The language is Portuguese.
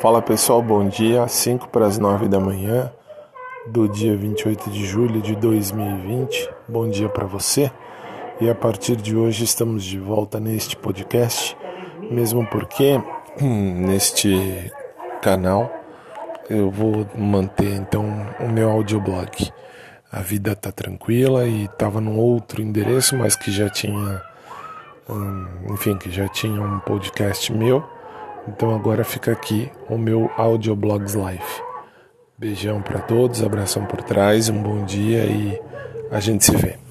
Fala pessoal, bom dia. 5 para as 9 da manhã do dia 28 de julho de 2020. Bom dia para você. E a partir de hoje estamos de volta neste podcast, mesmo porque hum, neste canal eu vou manter então o meu audioblog. A vida tá tranquila e estava num outro endereço, mas que já tinha, hum, enfim, que já tinha um podcast meu então agora fica aqui o meu Audioblogs Life. Beijão para todos, abração por trás, um bom dia e a gente se vê.